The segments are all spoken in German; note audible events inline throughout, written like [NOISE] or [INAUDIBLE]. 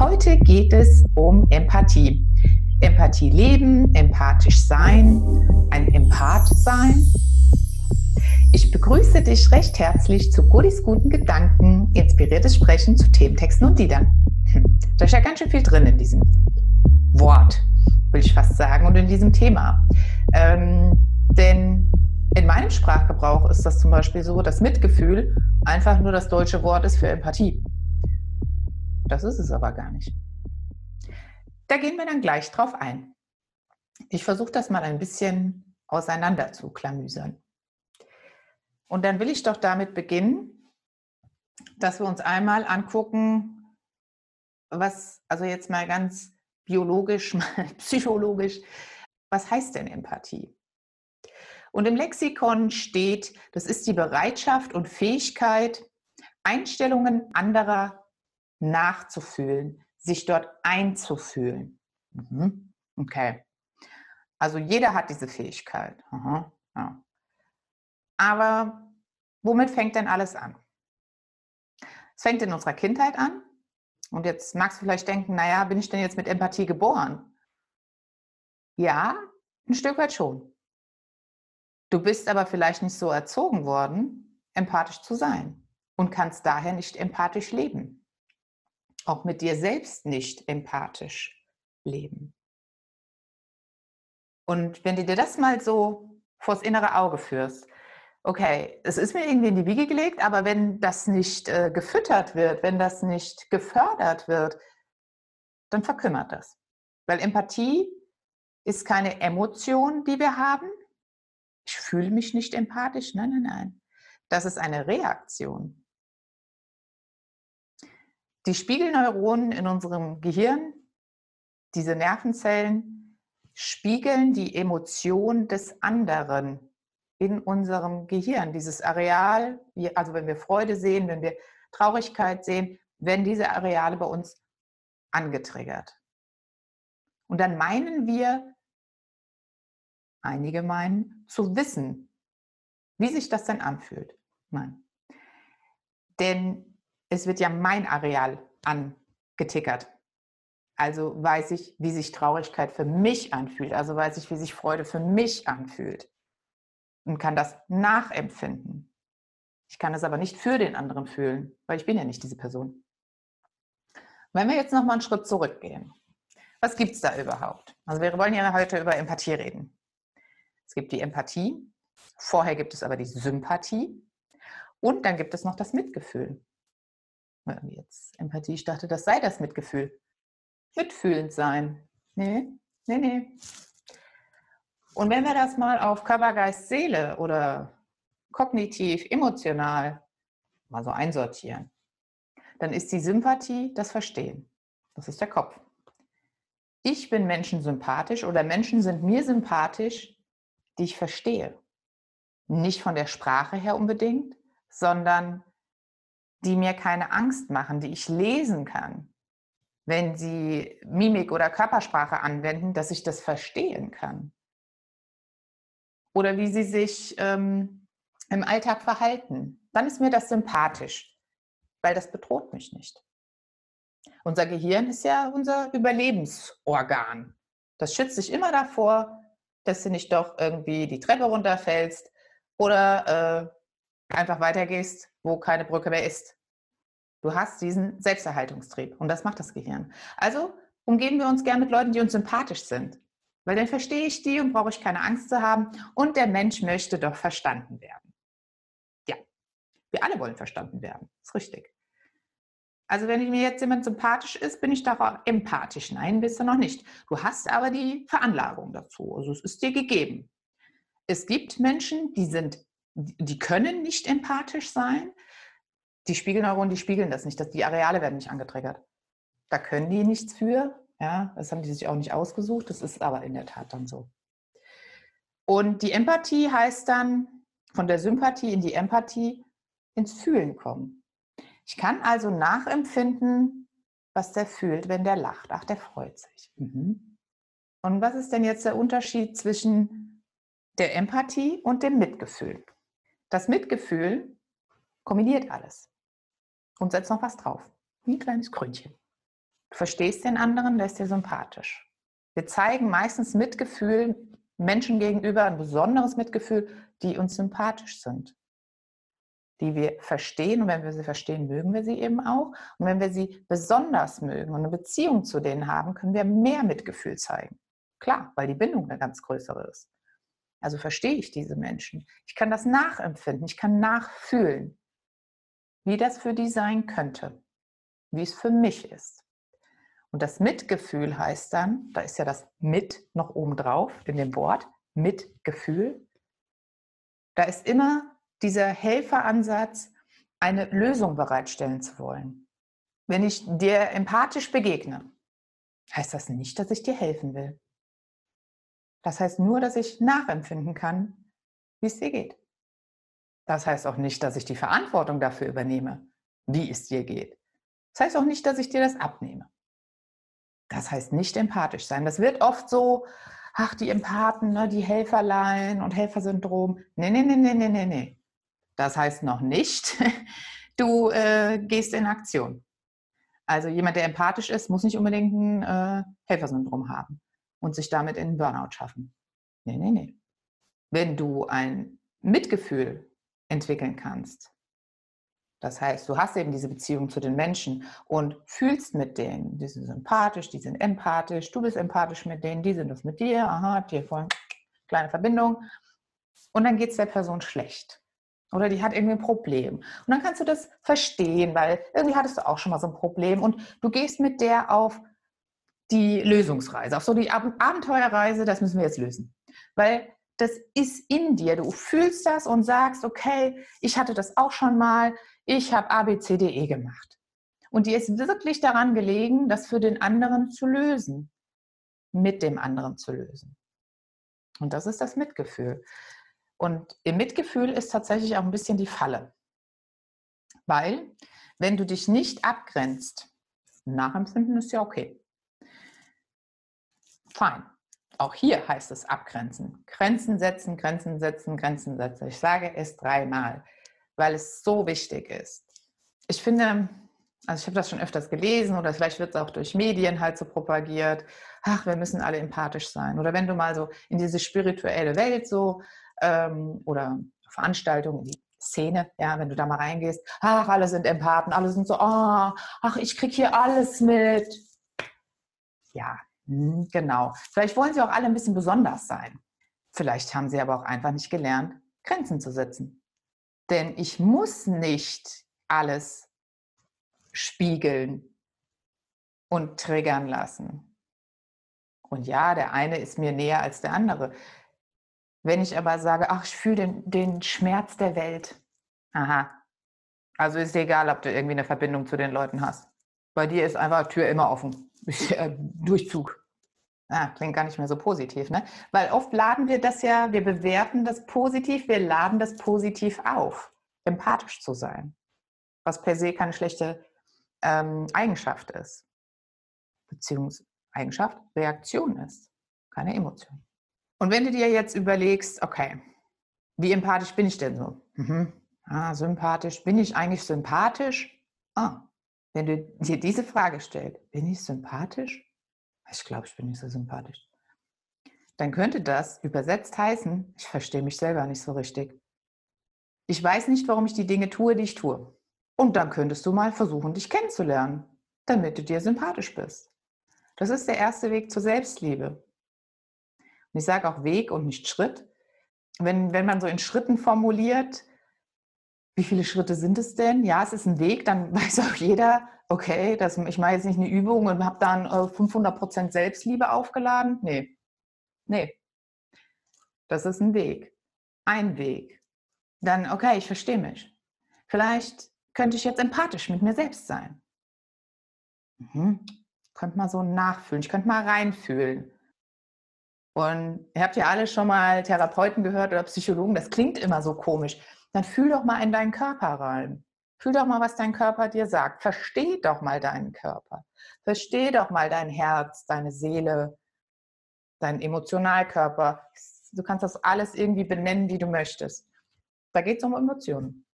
Heute geht es um Empathie. Empathie leben, empathisch sein, ein Empath sein. Ich begrüße dich recht herzlich zu Godis guten Gedanken, inspiriertes Sprechen zu Thementexten und Liedern. Hm, da ist ja ganz schön viel drin in diesem Wort, will ich fast sagen, und in diesem Thema. Ähm, denn in meinem Sprachgebrauch ist das zum Beispiel so, dass Mitgefühl einfach nur das deutsche Wort ist für Empathie. Das ist es aber gar nicht. Da gehen wir dann gleich drauf ein. Ich versuche das mal ein bisschen auseinander zu klamüsern. Und dann will ich doch damit beginnen, dass wir uns einmal angucken, was, also jetzt mal ganz biologisch, [LAUGHS] mal psychologisch, was heißt denn Empathie? Und im Lexikon steht, das ist die Bereitschaft und Fähigkeit, Einstellungen anderer nachzufühlen, sich dort einzufühlen. Mhm. Okay. Also jeder hat diese Fähigkeit. Aha. Ja. Aber womit fängt denn alles an? Es fängt in unserer Kindheit an. Und jetzt magst du vielleicht denken, naja, bin ich denn jetzt mit Empathie geboren? Ja, ein Stück weit schon. Du bist aber vielleicht nicht so erzogen worden, empathisch zu sein und kannst daher nicht empathisch leben auch mit dir selbst nicht empathisch leben. Und wenn du dir das mal so vors innere Auge führst, okay, es ist mir irgendwie in die Wiege gelegt, aber wenn das nicht äh, gefüttert wird, wenn das nicht gefördert wird, dann verkümmert das. Weil Empathie ist keine Emotion, die wir haben. Ich fühle mich nicht empathisch. Nein, nein, nein. Das ist eine Reaktion. Die Spiegelneuronen in unserem Gehirn, diese Nervenzellen, spiegeln die Emotion des anderen in unserem Gehirn. Dieses Areal, also wenn wir Freude sehen, wenn wir Traurigkeit sehen, werden diese Areale bei uns angetriggert. Und dann meinen wir, einige meinen, zu wissen, wie sich das denn anfühlt. Nein. Denn es wird ja mein Areal angetickert. Also weiß ich, wie sich Traurigkeit für mich anfühlt. Also weiß ich, wie sich Freude für mich anfühlt. Und kann das nachempfinden. Ich kann es aber nicht für den anderen fühlen, weil ich bin ja nicht diese Person. Wenn wir jetzt nochmal einen Schritt zurückgehen. Was gibt es da überhaupt? Also wir wollen ja heute über Empathie reden. Es gibt die Empathie, vorher gibt es aber die Sympathie und dann gibt es noch das Mitgefühl jetzt Empathie, ich dachte, das sei das Mitgefühl. Mitfühlend sein. Nee, nee, nee. Und wenn wir das mal auf Körper, Geist, Seele oder kognitiv, emotional mal so einsortieren, dann ist die Sympathie das Verstehen. Das ist der Kopf. Ich bin Menschen sympathisch oder Menschen sind mir sympathisch, die ich verstehe. Nicht von der Sprache her unbedingt, sondern die mir keine Angst machen, die ich lesen kann, wenn sie Mimik oder Körpersprache anwenden, dass ich das verstehen kann. Oder wie sie sich ähm, im Alltag verhalten. Dann ist mir das sympathisch, weil das bedroht mich nicht. Unser Gehirn ist ja unser Überlebensorgan. Das schützt sich immer davor, dass du nicht doch irgendwie die Treppe runterfällst oder äh, einfach weitergehst wo keine Brücke mehr ist. Du hast diesen Selbsterhaltungstrieb und das macht das Gehirn. Also umgeben wir uns gern mit Leuten, die uns sympathisch sind, weil dann verstehe ich die und brauche ich keine Angst zu haben und der Mensch möchte doch verstanden werden. Ja, wir alle wollen verstanden werden, ist richtig. Also wenn mir jetzt jemand sympathisch ist, bin ich doch empathisch. Nein, bist du noch nicht. Du hast aber die Veranlagung dazu. Also es ist dir gegeben. Es gibt Menschen, die sind die können nicht empathisch sein. Die Spiegelneuronen, die spiegeln das nicht. Das, die Areale werden nicht angetriggert. Da können die nichts für. Ja, das haben die sich auch nicht ausgesucht. Das ist aber in der Tat dann so. Und die Empathie heißt dann von der Sympathie in die Empathie ins Fühlen kommen. Ich kann also nachempfinden, was der fühlt, wenn der lacht. Ach, der freut sich. Mhm. Und was ist denn jetzt der Unterschied zwischen der Empathie und dem Mitgefühl? Das Mitgefühl kombiniert alles und setzt noch was drauf. Wie ein kleines Krönchen. Du verstehst den anderen, der ist dir sympathisch. Wir zeigen meistens Mitgefühl Menschen gegenüber, ein besonderes Mitgefühl, die uns sympathisch sind, die wir verstehen. Und wenn wir sie verstehen, mögen wir sie eben auch. Und wenn wir sie besonders mögen und eine Beziehung zu denen haben, können wir mehr Mitgefühl zeigen. Klar, weil die Bindung eine ganz größere ist. Also verstehe ich diese Menschen. Ich kann das nachempfinden, ich kann nachfühlen, wie das für die sein könnte, wie es für mich ist. Und das Mitgefühl heißt dann, da ist ja das mit noch oben drauf in dem Wort, Mitgefühl. Da ist immer dieser Helferansatz, eine Lösung bereitstellen zu wollen. Wenn ich dir empathisch begegne, heißt das nicht, dass ich dir helfen will. Das heißt nur, dass ich nachempfinden kann, wie es dir geht. Das heißt auch nicht, dass ich die Verantwortung dafür übernehme, wie es dir geht. Das heißt auch nicht, dass ich dir das abnehme. Das heißt nicht empathisch sein. Das wird oft so, ach, die Empathen, ne, die Helferlein und Helfersyndrom. Nee, nee, nee, nee, nee, nee, nee. Das heißt noch nicht, [LAUGHS] du äh, gehst in Aktion. Also jemand, der empathisch ist, muss nicht unbedingt ein äh, Helfersyndrom haben und sich damit in Burnout schaffen. Nee, nee, nee. Wenn du ein Mitgefühl entwickeln kannst, das heißt, du hast eben diese Beziehung zu den Menschen und fühlst mit denen. Die sind sympathisch, die sind empathisch, du bist empathisch mit denen, die sind das mit dir, aha, dir voll kleine Verbindung. Und dann geht es der Person schlecht. Oder die hat irgendwie ein Problem. Und dann kannst du das verstehen, weil irgendwie hattest du auch schon mal so ein Problem und du gehst mit der auf die Lösungsreise, auf so die Abenteuerreise, das müssen wir jetzt lösen. Weil das ist in dir. Du fühlst das und sagst, okay, ich hatte das auch schon mal, ich habe ABCDE gemacht. Und dir ist wirklich daran gelegen, das für den anderen zu lösen, mit dem anderen zu lösen. Und das ist das Mitgefühl. Und im Mitgefühl ist tatsächlich auch ein bisschen die Falle. Weil, wenn du dich nicht abgrenzt, nachempfinden ist ja okay. Fein. Auch hier heißt es abgrenzen. Grenzen setzen, Grenzen setzen, Grenzen setzen. Ich sage es dreimal weil es so wichtig ist. Ich finde, also ich habe das schon öfters gelesen oder vielleicht wird es auch durch Medien halt so propagiert, ach, wir müssen alle empathisch sein. Oder wenn du mal so in diese spirituelle Welt so ähm, oder Veranstaltungen, die Szene, ja, wenn du da mal reingehst, ach, alle sind Empathen, alle sind so, oh, ach, ich kriege hier alles mit. Ja, genau. Vielleicht wollen sie auch alle ein bisschen besonders sein. Vielleicht haben sie aber auch einfach nicht gelernt, Grenzen zu setzen. Denn ich muss nicht alles spiegeln und triggern lassen. Und ja, der eine ist mir näher als der andere. Wenn ich aber sage, ach, ich fühle den, den Schmerz der Welt. Aha. Also ist egal, ob du irgendwie eine Verbindung zu den Leuten hast. Bei dir ist einfach Tür immer offen. [LAUGHS] Äh, Durchzug. Ah, klingt gar nicht mehr so positiv, ne? Weil oft laden wir das ja, wir bewerten das positiv, wir laden das positiv auf, empathisch zu sein, was per se keine schlechte ähm, Eigenschaft ist. Beziehungseigenschaft, Reaktion ist, keine Emotion. Und wenn du dir jetzt überlegst, okay, wie empathisch bin ich denn so? Mhm. Ah, sympathisch. Bin ich eigentlich sympathisch? Ah, wenn du dir diese Frage stellst, bin ich sympathisch? Ich glaube, ich bin nicht so sympathisch. Dann könnte das übersetzt heißen, ich verstehe mich selber nicht so richtig. Ich weiß nicht, warum ich die Dinge tue, die ich tue. Und dann könntest du mal versuchen, dich kennenzulernen, damit du dir sympathisch bist. Das ist der erste Weg zur Selbstliebe. Und ich sage auch Weg und nicht Schritt. Wenn, wenn man so in Schritten formuliert, wie viele Schritte sind es denn? Ja, es ist ein Weg, dann [LAUGHS] weiß auch jeder, okay, das, ich mache jetzt nicht eine Übung und habe dann 500% äh, Selbstliebe aufgeladen. Nee, nee. Das ist ein Weg. Ein Weg. Dann, okay, ich verstehe mich. Vielleicht könnte ich jetzt empathisch mit mir selbst sein. Mhm. Könnte mal so nachfühlen. Ich könnte mal reinfühlen. Und ihr habt ja alle schon mal Therapeuten gehört oder Psychologen, das klingt immer so komisch. Dann fühl doch mal in deinen Körper rein. Fühl doch mal, was dein Körper dir sagt. Versteh doch mal deinen Körper. Versteh doch mal dein Herz, deine Seele, deinen Emotionalkörper. Du kannst das alles irgendwie benennen, wie du möchtest. Da geht es um Emotionen.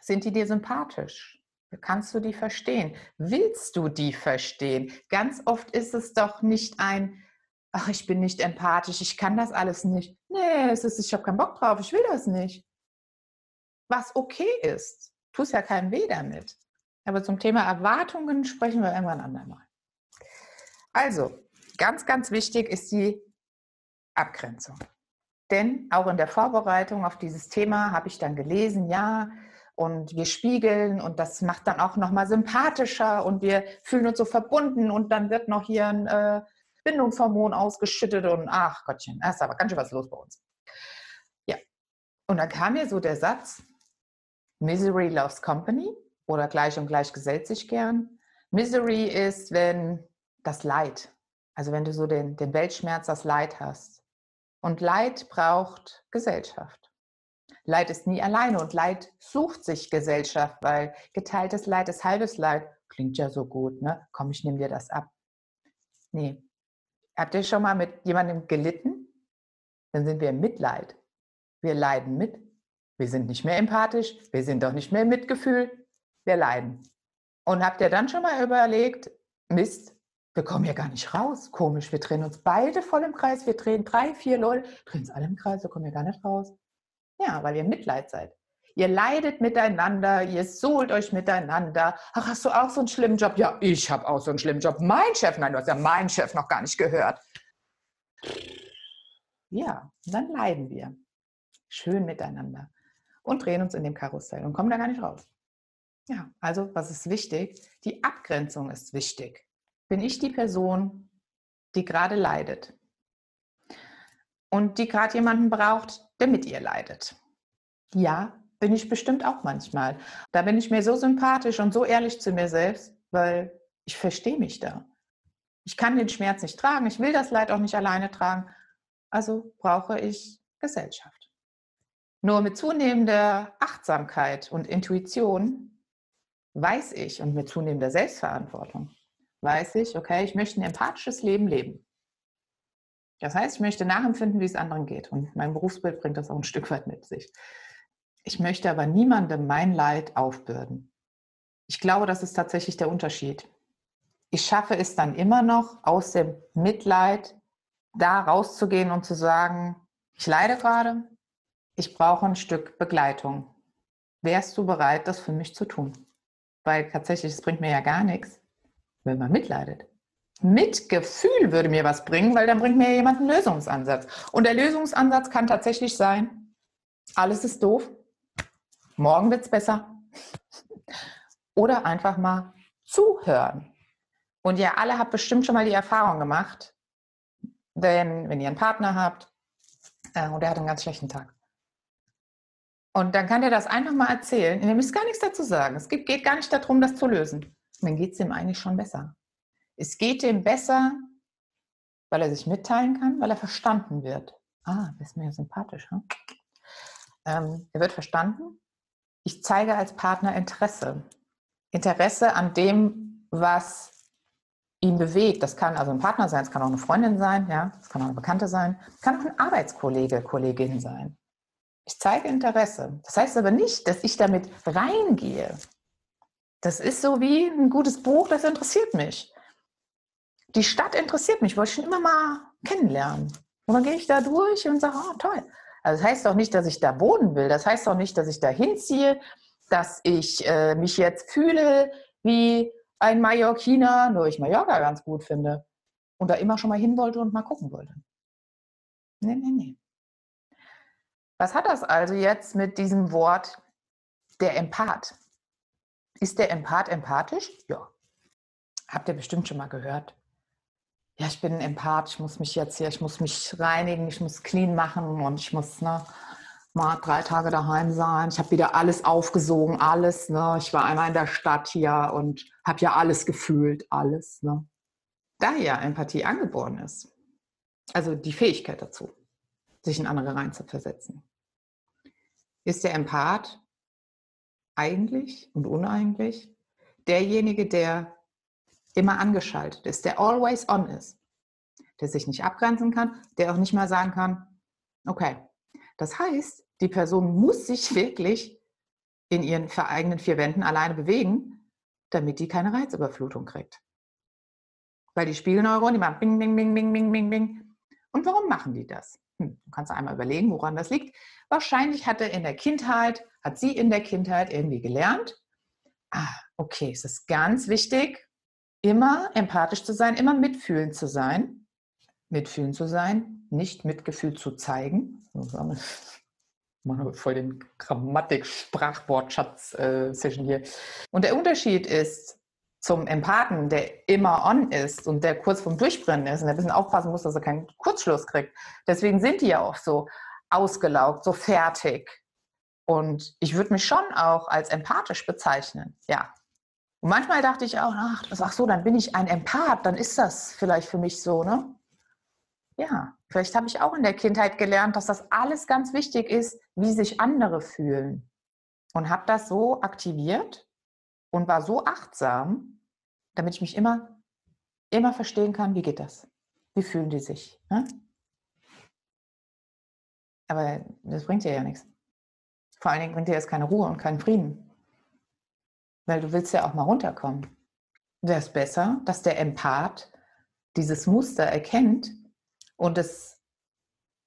Sind die dir sympathisch? Kannst du die verstehen? Willst du die verstehen? Ganz oft ist es doch nicht ein, ach, ich bin nicht empathisch, ich kann das alles nicht. Nee, es ist, ich habe keinen Bock drauf, ich will das nicht. Was okay ist, tust ja keinem weh damit. Aber zum Thema Erwartungen sprechen wir irgendwann andermal. Also, ganz, ganz wichtig ist die Abgrenzung. Denn auch in der Vorbereitung auf dieses Thema habe ich dann gelesen, ja, und wir spiegeln und das macht dann auch nochmal sympathischer und wir fühlen uns so verbunden und dann wird noch hier ein äh, Bindungshormon ausgeschüttet und ach Gottchen, da ist aber ganz schön was los bei uns. Ja, und dann kam mir so der Satz, Misery loves company oder gleich und gleich gesellt sich gern. Misery ist, wenn das Leid, also wenn du so den, den Weltschmerz, das Leid hast. Und Leid braucht Gesellschaft. Leid ist nie alleine und Leid sucht sich Gesellschaft, weil geteiltes Leid ist halbes Leid. Klingt ja so gut, ne? Komm, ich nehme dir das ab. Nee. Habt ihr schon mal mit jemandem gelitten? Dann sind wir im Mitleid. Wir leiden mit. Wir sind nicht mehr empathisch. Wir sind doch nicht mehr im Mitgefühl. Wir leiden. Und habt ihr dann schon mal überlegt, Mist, wir kommen ja gar nicht raus. Komisch, wir drehen uns beide voll im Kreis. Wir drehen drei, vier Leute, drehen uns alle im Kreis, wir kommen ja gar nicht raus. Ja, weil ihr Mitleid seid. Ihr leidet miteinander, ihr suhlt euch miteinander. Ach, hast du auch so einen schlimmen Job? Ja, ich habe auch so einen schlimmen Job. Mein Chef, nein, du hast ja meinen Chef noch gar nicht gehört. Ja, dann leiden wir. Schön miteinander. Und drehen uns in dem Karussell und kommen da gar nicht raus. Ja, also was ist wichtig? Die Abgrenzung ist wichtig. Bin ich die Person, die gerade leidet? Und die gerade jemanden braucht, der mit ihr leidet. Ja, bin ich bestimmt auch manchmal. Da bin ich mir so sympathisch und so ehrlich zu mir selbst, weil ich verstehe mich da. Ich kann den Schmerz nicht tragen, ich will das Leid auch nicht alleine tragen, also brauche ich Gesellschaft. Nur mit zunehmender Achtsamkeit und Intuition weiß ich und mit zunehmender Selbstverantwortung weiß ich, okay, ich möchte ein empathisches Leben leben. Das heißt, ich möchte nachempfinden, wie es anderen geht. Und mein Berufsbild bringt das auch ein Stück weit mit sich. Ich möchte aber niemandem mein Leid aufbürden. Ich glaube, das ist tatsächlich der Unterschied. Ich schaffe es dann immer noch, aus dem Mitleid da rauszugehen und zu sagen, ich leide gerade, ich brauche ein Stück Begleitung. Wärst du bereit, das für mich zu tun? Weil tatsächlich, es bringt mir ja gar nichts, wenn man mitleidet. Mitgefühl würde mir was bringen, weil dann bringt mir jemand einen Lösungsansatz. Und der Lösungsansatz kann tatsächlich sein, alles ist doof, morgen wird es besser. [LAUGHS] Oder einfach mal zuhören. Und ihr alle habt bestimmt schon mal die Erfahrung gemacht, wenn, wenn ihr einen Partner habt äh, und er hat einen ganz schlechten Tag. Und dann kann der das einfach mal erzählen. Ihr müsst gar nichts dazu sagen. Es geht, gar nicht darum, das zu lösen. Und dann geht es ihm eigentlich schon besser. Es geht ihm besser, weil er sich mitteilen kann, weil er verstanden wird. Ah, das ist mir sympathisch. Hm? Ähm, er wird verstanden. Ich zeige als Partner Interesse. Interesse an dem, was ihn bewegt. Das kann also ein Partner sein, es kann auch eine Freundin sein, ja, es kann auch eine Bekannte sein, es kann auch ein Arbeitskollege, Kollegin sein. Ich zeige Interesse. Das heißt aber nicht, dass ich damit reingehe. Das ist so wie ein gutes Buch, das interessiert mich die Stadt interessiert mich, wollte ich schon immer mal kennenlernen. Und dann gehe ich da durch und sage, oh toll. Also das heißt doch nicht, dass ich da wohnen will. Das heißt doch nicht, dass ich da hinziehe, dass ich äh, mich jetzt fühle wie ein Mallorquiner, nur ich Mallorca ganz gut finde. Und da immer schon mal hin wollte und mal gucken wollte. Nee, nee, nee. Was hat das also jetzt mit diesem Wort der Empath? Ist der Empath empathisch? Ja. Habt ihr bestimmt schon mal gehört ja, ich bin ein Empath, ich muss mich jetzt hier, ich muss mich reinigen, ich muss clean machen und ich muss ne, mal drei Tage daheim sein. Ich habe wieder alles aufgesogen, alles. Ne? Ich war einmal in der Stadt hier und habe ja alles gefühlt, alles. Ne? Da ja Empathie angeboren ist, also die Fähigkeit dazu, sich in andere reinzuversetzen, ist der Empath eigentlich und uneigentlich derjenige, der immer angeschaltet ist, der always on ist, der sich nicht abgrenzen kann, der auch nicht mal sagen kann, okay, das heißt, die Person muss sich [LAUGHS] wirklich in ihren eigenen vier Wänden alleine bewegen, damit die keine Reizüberflutung kriegt. Weil die Spiegelneuronen, die machen bing, bing, bing, bing, bing, bing, bing. Und warum machen die das? Hm, du kannst einmal überlegen, woran das liegt. Wahrscheinlich hat er in der Kindheit, hat sie in der Kindheit irgendwie gelernt, ah, okay, es ist ganz wichtig, immer empathisch zu sein, immer mitfühlend zu sein. Mitfühlend zu sein, nicht Mitgefühl zu zeigen. [LAUGHS] Machen voll den Grammatik-Sprachwortschatz-Session hier. Und der Unterschied ist zum Empathen, der immer on ist und der kurz vorm Durchbrennen ist und der ein bisschen aufpassen muss, dass er keinen Kurzschluss kriegt. Deswegen sind die ja auch so ausgelaugt, so fertig. Und ich würde mich schon auch als empathisch bezeichnen, ja. Und manchmal dachte ich auch, ach, ach so, dann bin ich ein Empath, dann ist das vielleicht für mich so, ne? Ja, vielleicht habe ich auch in der Kindheit gelernt, dass das alles ganz wichtig ist, wie sich andere fühlen. Und habe das so aktiviert und war so achtsam, damit ich mich immer, immer verstehen kann, wie geht das? Wie fühlen die sich? Ne? Aber das bringt dir ja nichts. Vor allen Dingen bringt dir das keine Ruhe und keinen Frieden. Weil du willst ja auch mal runterkommen. Wäre es besser, dass der Empath dieses Muster erkennt und es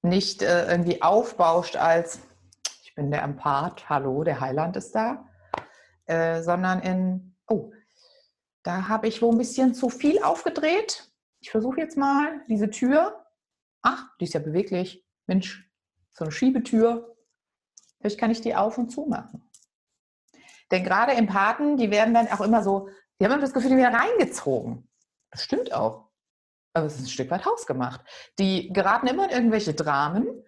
nicht äh, irgendwie aufbauscht als, ich bin der Empath, hallo, der Heiland ist da, äh, sondern in, oh, da habe ich wohl ein bisschen zu viel aufgedreht. Ich versuche jetzt mal diese Tür. Ach, die ist ja beweglich. Mensch, so eine Schiebetür. Vielleicht kann ich die auf und zu machen. Denn gerade Empathen, die werden dann auch immer so, die haben immer das Gefühl, die werden reingezogen. Das stimmt auch aber es ist ein Stück weit hausgemacht. Die geraten immer in irgendwelche Dramen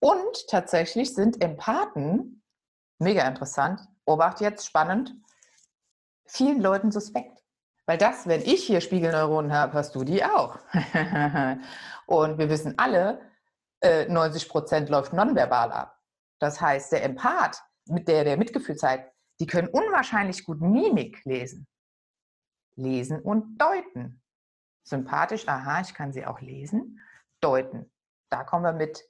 und tatsächlich sind Empathen, mega interessant, obacht jetzt, spannend, vielen Leuten suspekt. Weil das, wenn ich hier Spiegelneuronen habe, hast du die auch. [LAUGHS] und wir wissen alle, 90 äh, Prozent läuft nonverbal ab. Das heißt, der Empath, mit der der Mitgefühl zeigt, die können unwahrscheinlich gut Mimik lesen. Lesen und deuten sympathisch, aha, ich kann sie auch lesen, deuten. Da kommen wir mit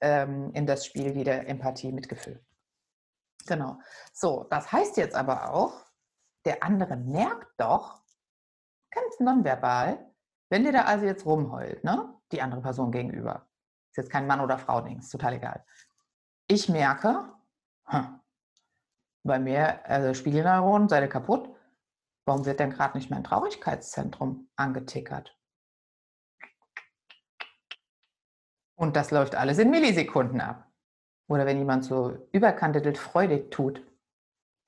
ähm, in das Spiel wieder Empathie, Mitgefühl. Genau. So, das heißt jetzt aber auch, der andere merkt doch, ganz nonverbal, wenn der da also jetzt rumheult, ne? die andere Person gegenüber. Ist jetzt kein Mann oder Frau, Ding, ist total egal. Ich merke, hm, bei mir, also Spiegelneuronen, seid ihr kaputt, Warum wird denn gerade nicht mein Traurigkeitszentrum angetickert? Und das läuft alles in Millisekunden ab. Oder wenn jemand so überkandidelt freudig tut.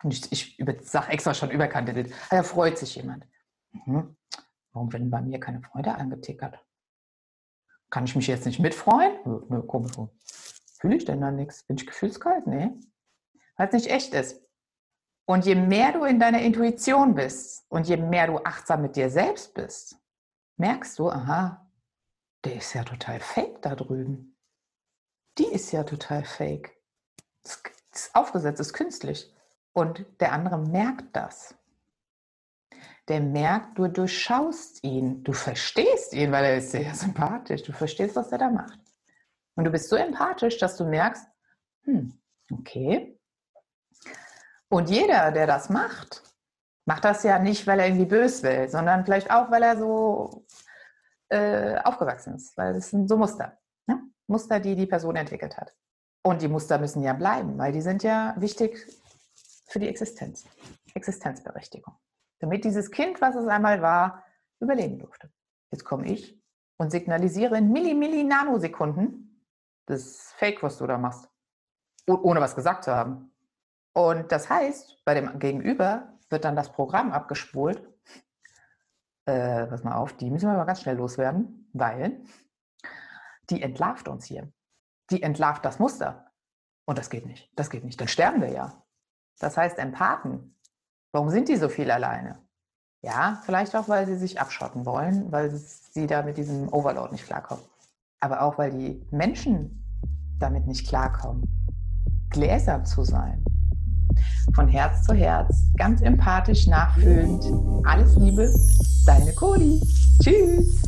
Ich, ich sage extra schon überkandidelt. Ah, da freut sich jemand. Mhm. Warum wird bei mir keine Freude angetickert? Kann ich mich jetzt nicht mitfreuen? Nö, komisch. Fühle ich denn da nichts? Bin ich gefühlskalt? Nee. Weil es nicht echt ist. Und je mehr du in deiner Intuition bist und je mehr du achtsam mit dir selbst bist, merkst du, aha, der ist ja total fake da drüben. Die ist ja total fake. Das ist aufgesetzt, ist künstlich. Und der andere merkt das. Der merkt, du durchschaust ihn, du verstehst ihn, weil er ist sehr [LAUGHS] sympathisch. Du verstehst, was er da macht. Und du bist so empathisch, dass du merkst, hm, okay, und jeder, der das macht, macht das ja nicht, weil er irgendwie bös will, sondern vielleicht auch, weil er so äh, aufgewachsen ist. Weil das sind so Muster. Ne? Muster, die die Person entwickelt hat. Und die Muster müssen ja bleiben, weil die sind ja wichtig für die Existenz. Existenzberechtigung. Damit dieses Kind, was es einmal war, überleben durfte. Jetzt komme ich und signalisiere in Milli, Milli, Nanosekunden, das Fake, was du da machst. Ohne was gesagt zu haben. Und das heißt, bei dem Gegenüber wird dann das Programm abgespult. Äh, pass mal auf, die müssen wir mal ganz schnell loswerden, weil die entlarvt uns hier. Die entlarvt das Muster. Und das geht nicht. Das geht nicht. Dann sterben wir ja. Das heißt, Empathen, warum sind die so viel alleine? Ja, vielleicht auch, weil sie sich abschotten wollen, weil sie da mit diesem Overload nicht klarkommen. Aber auch, weil die Menschen damit nicht klarkommen, gläsern zu sein, von Herz zu Herz, ganz empathisch, nachfühlend. Alles Liebe, deine Cody. Tschüss.